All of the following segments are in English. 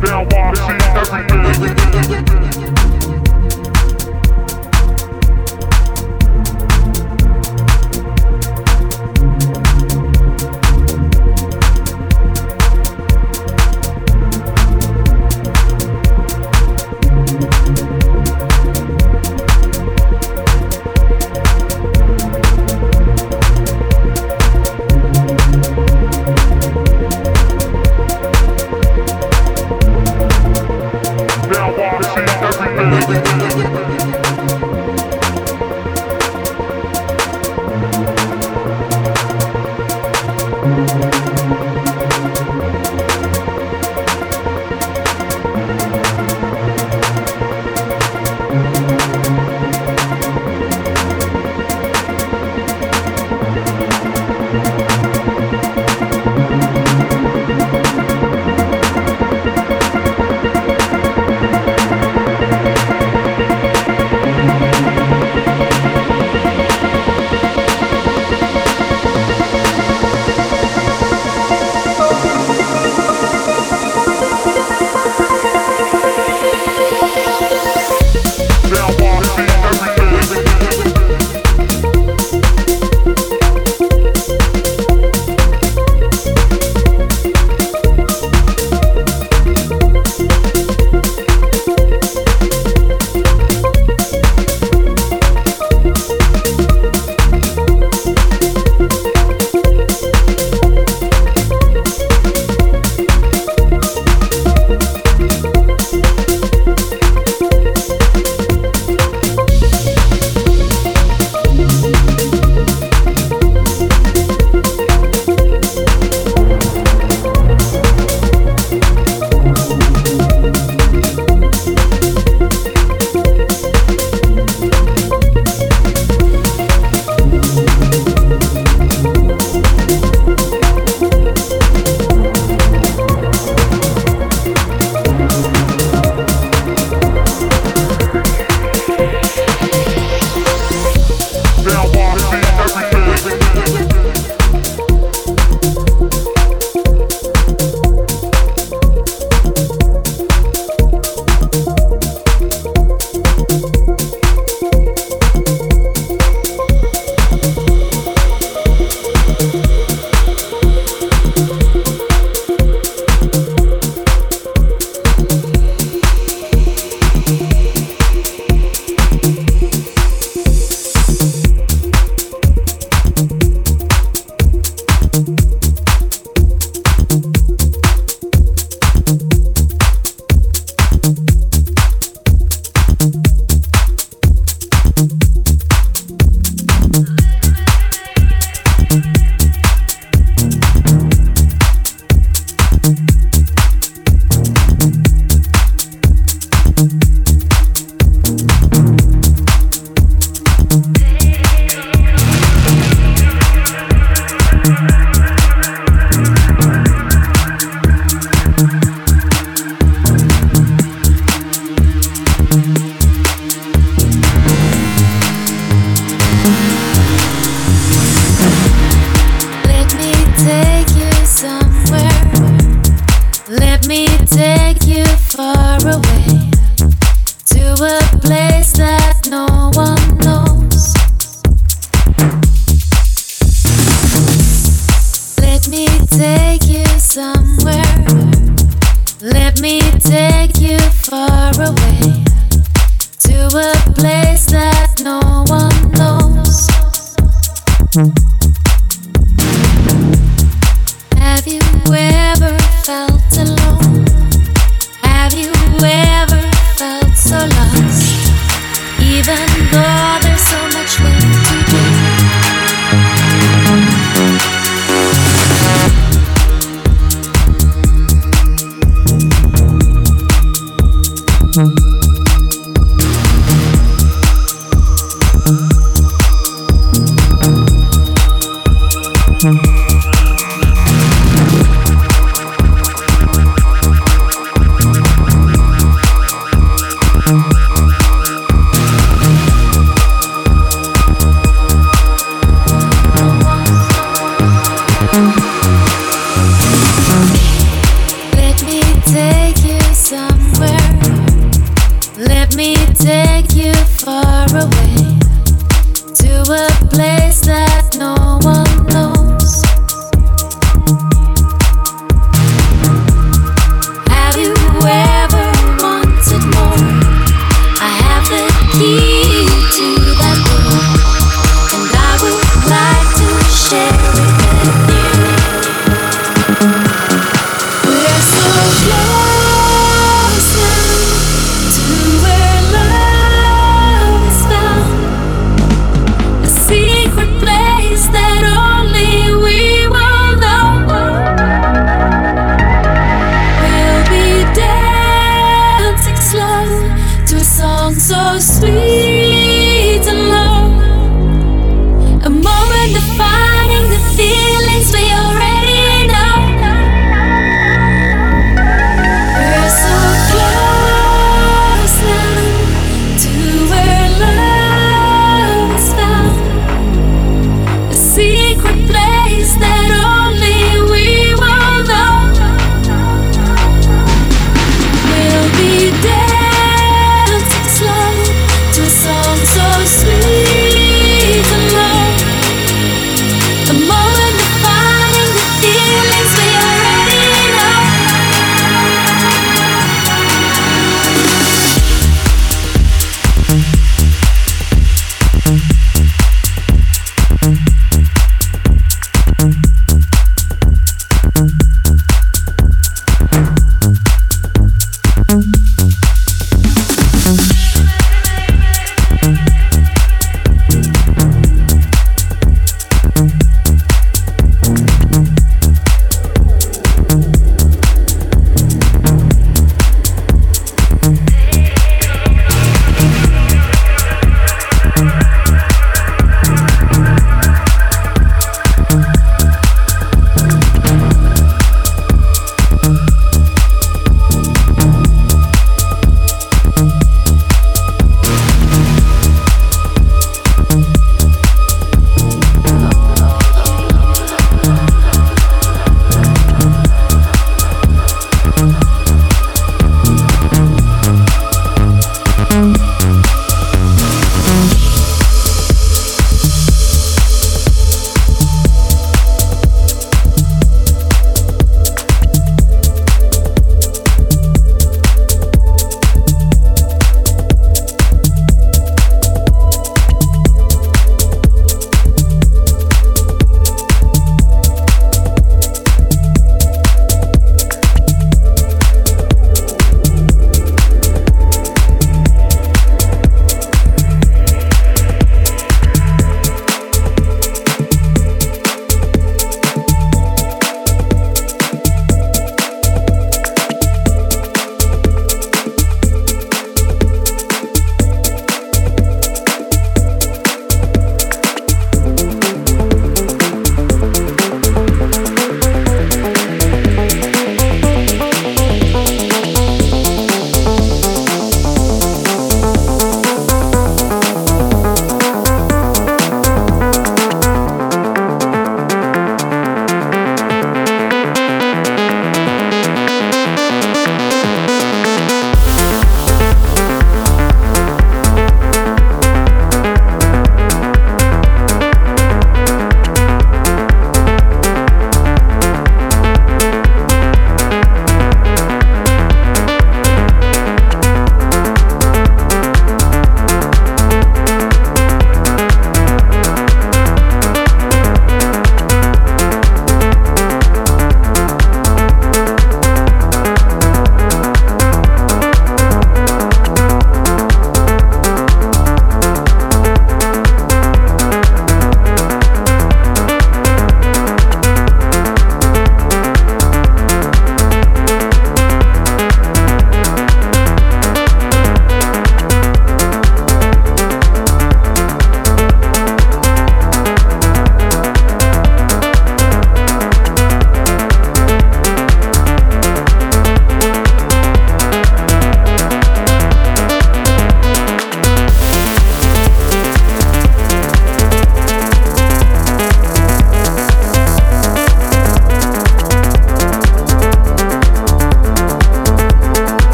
Down, see everything.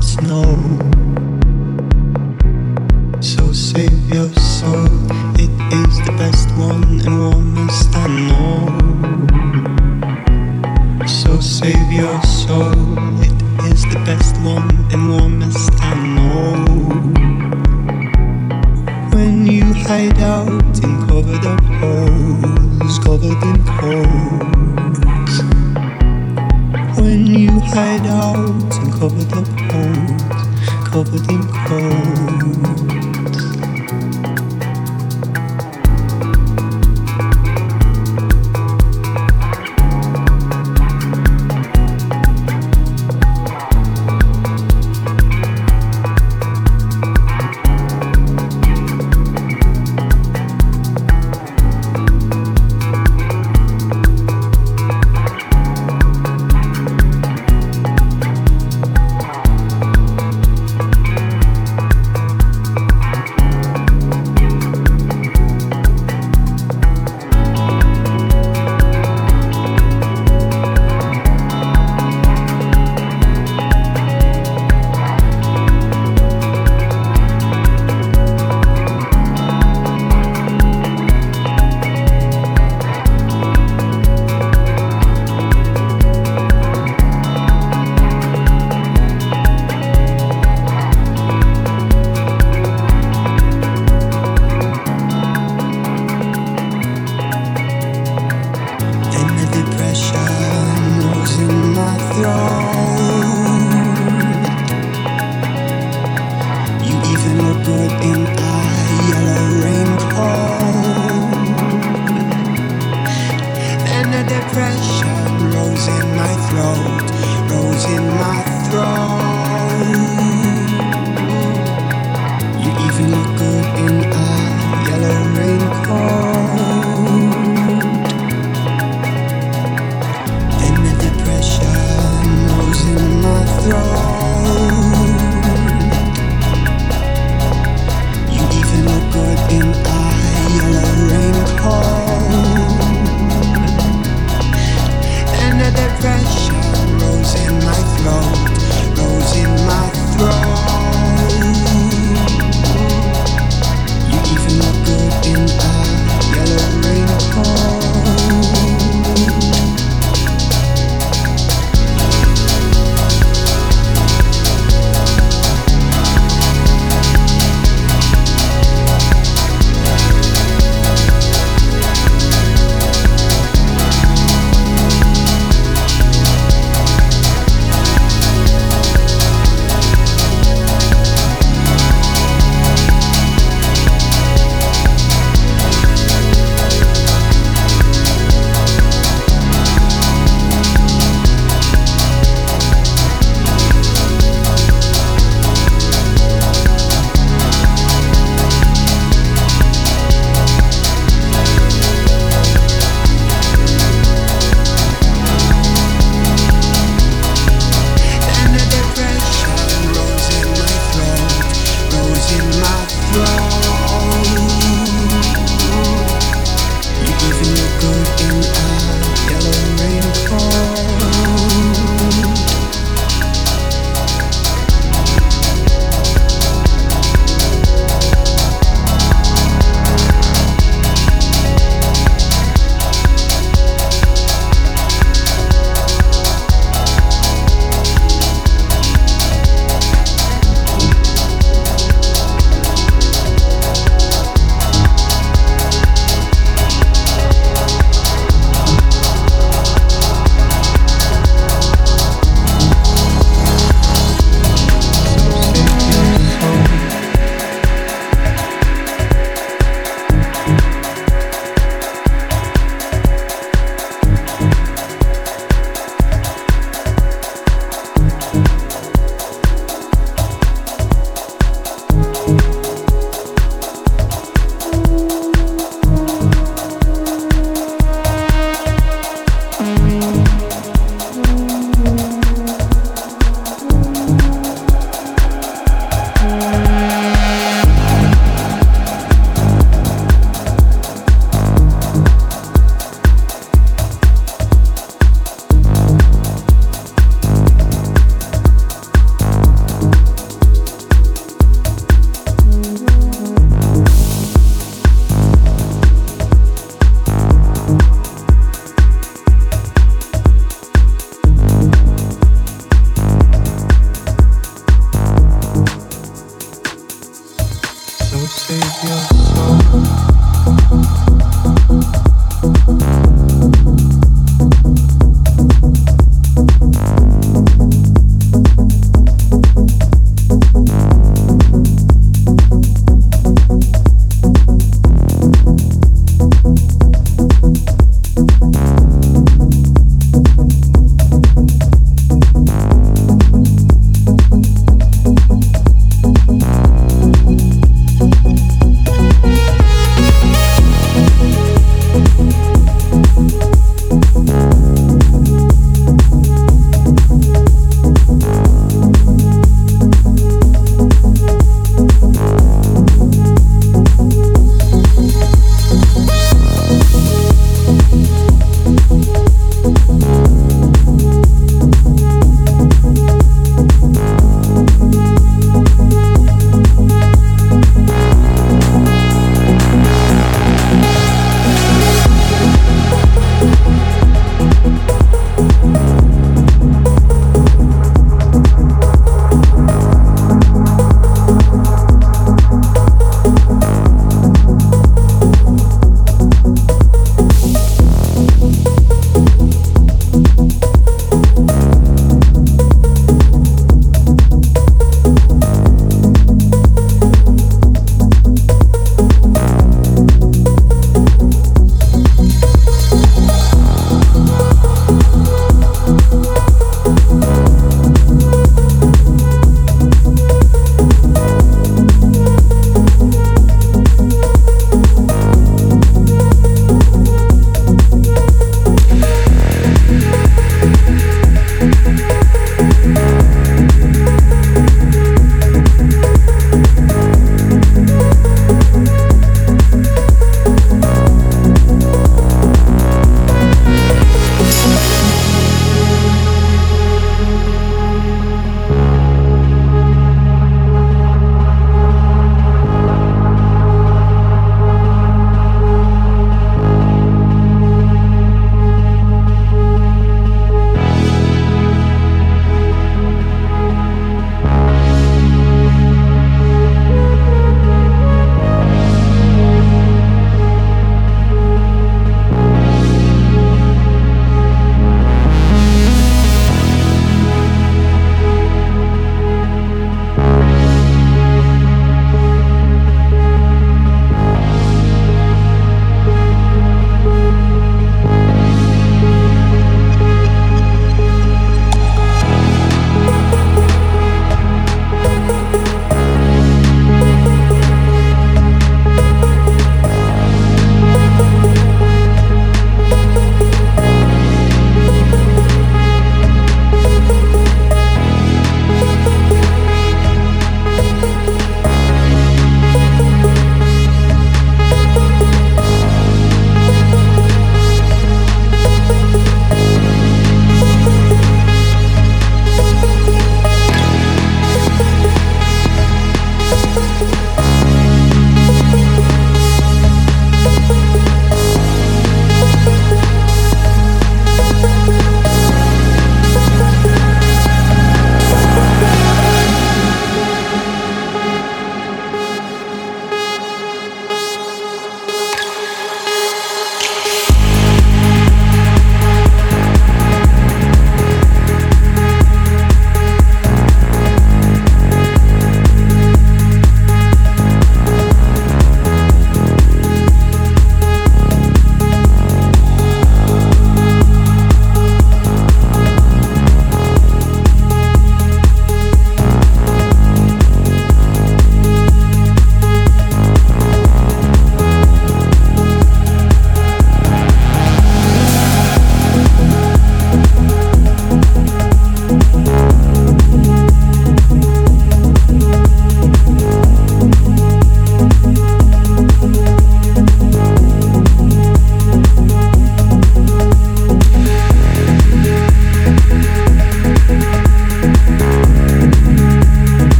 snow. So say.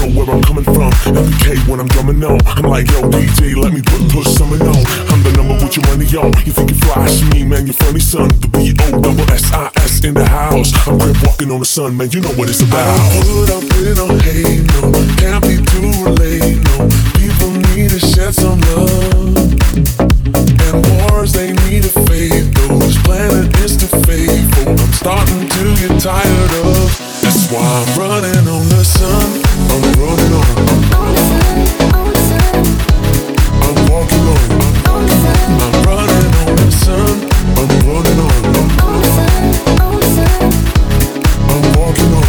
Know where I'm coming from. MPK when I'm drumming on. I'm like, yo, DJ, let me put, put something on. I'm the number with your money on. You think you flash me, man, You're funny son. The B O double S I S in the house. I'm crib walking on the sun, man, you know what it's about. I put up with no hate, no. Can't be too late, no. People need to shed some love. And wars, they need this planet is too faithful. I'm starting to get tired of. That's why I'm running on the sun. I'm running on. On the sun, on the sun, I'm walking on. on the sun, I'm running on the sun. I'm running on. the sun, on I'm walking on.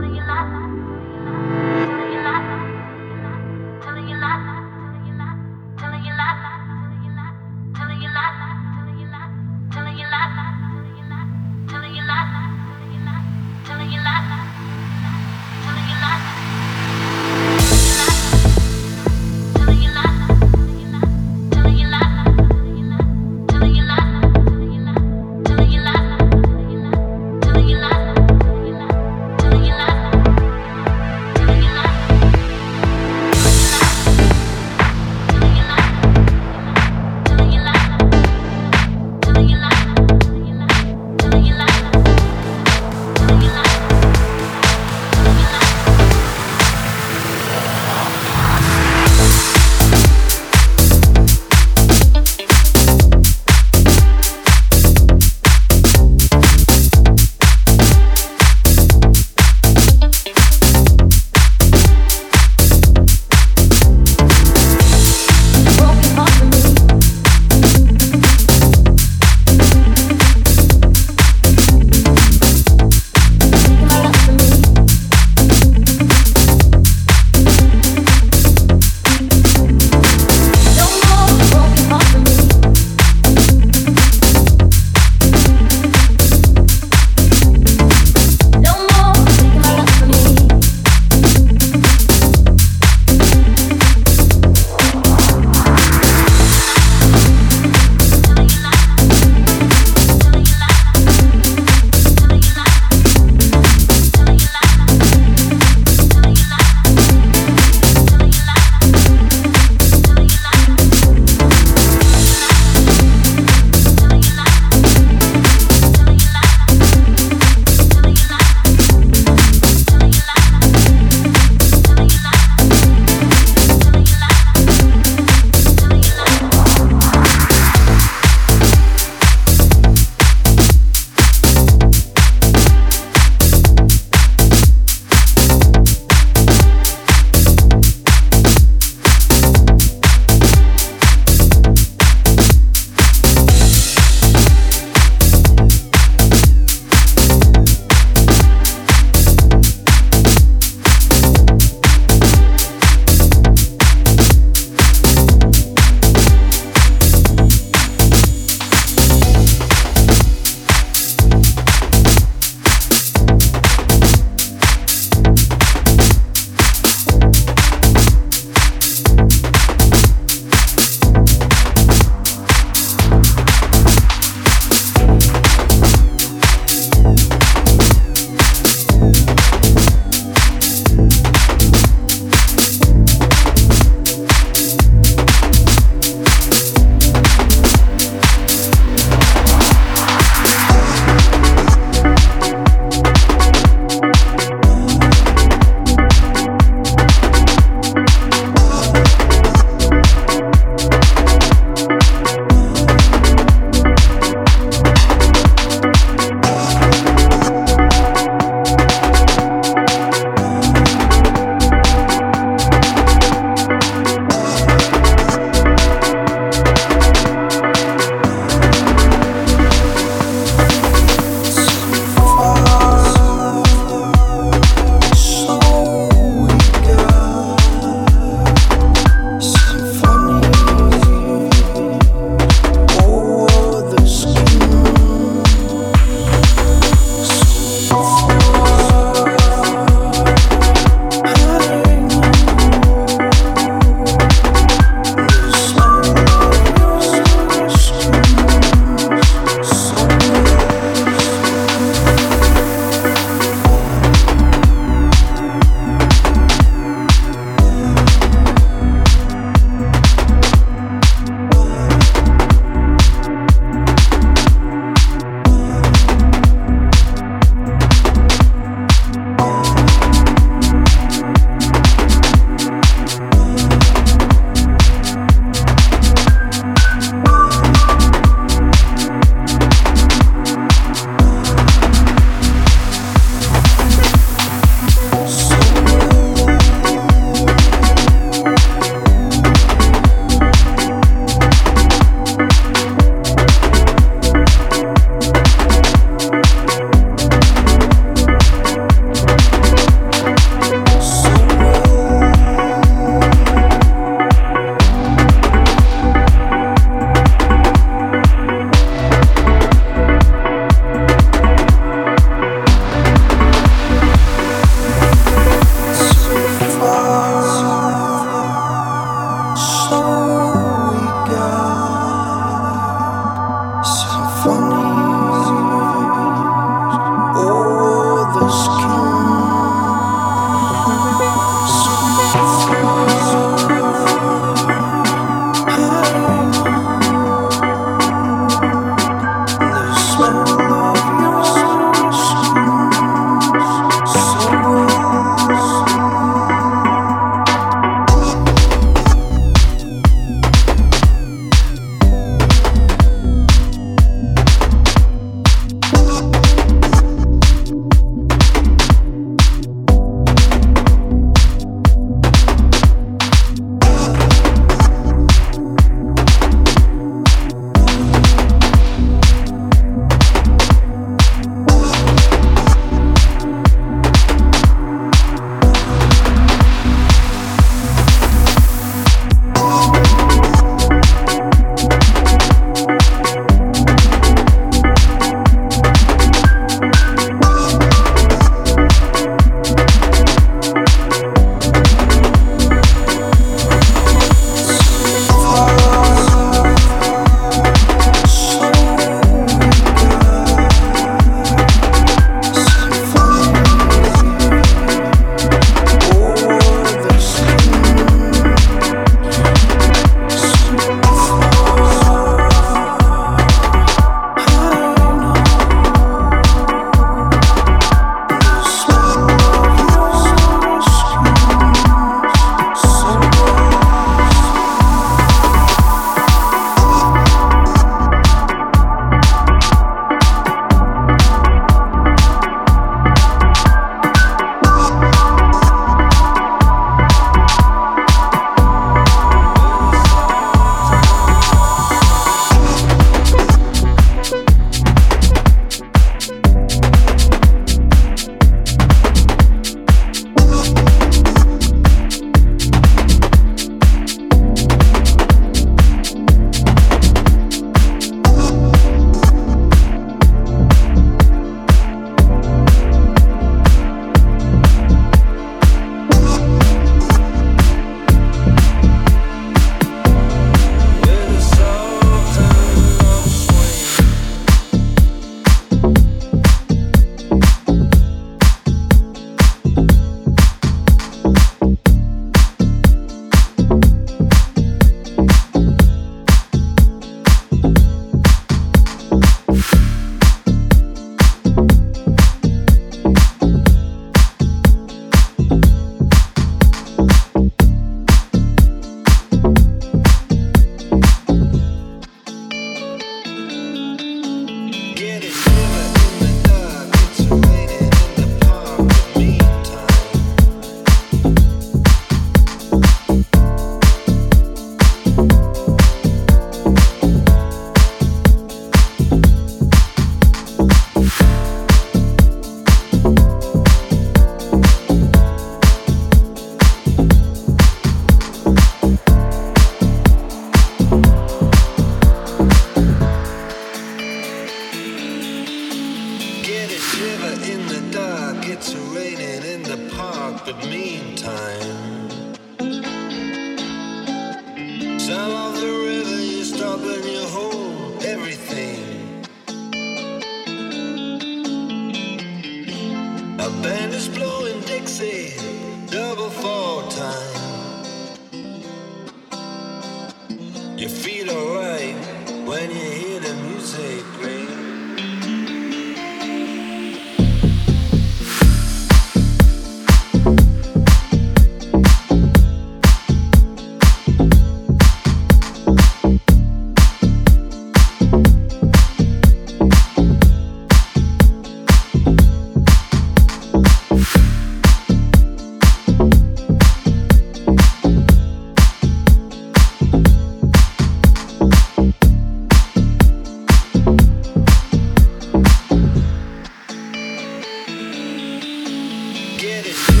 it.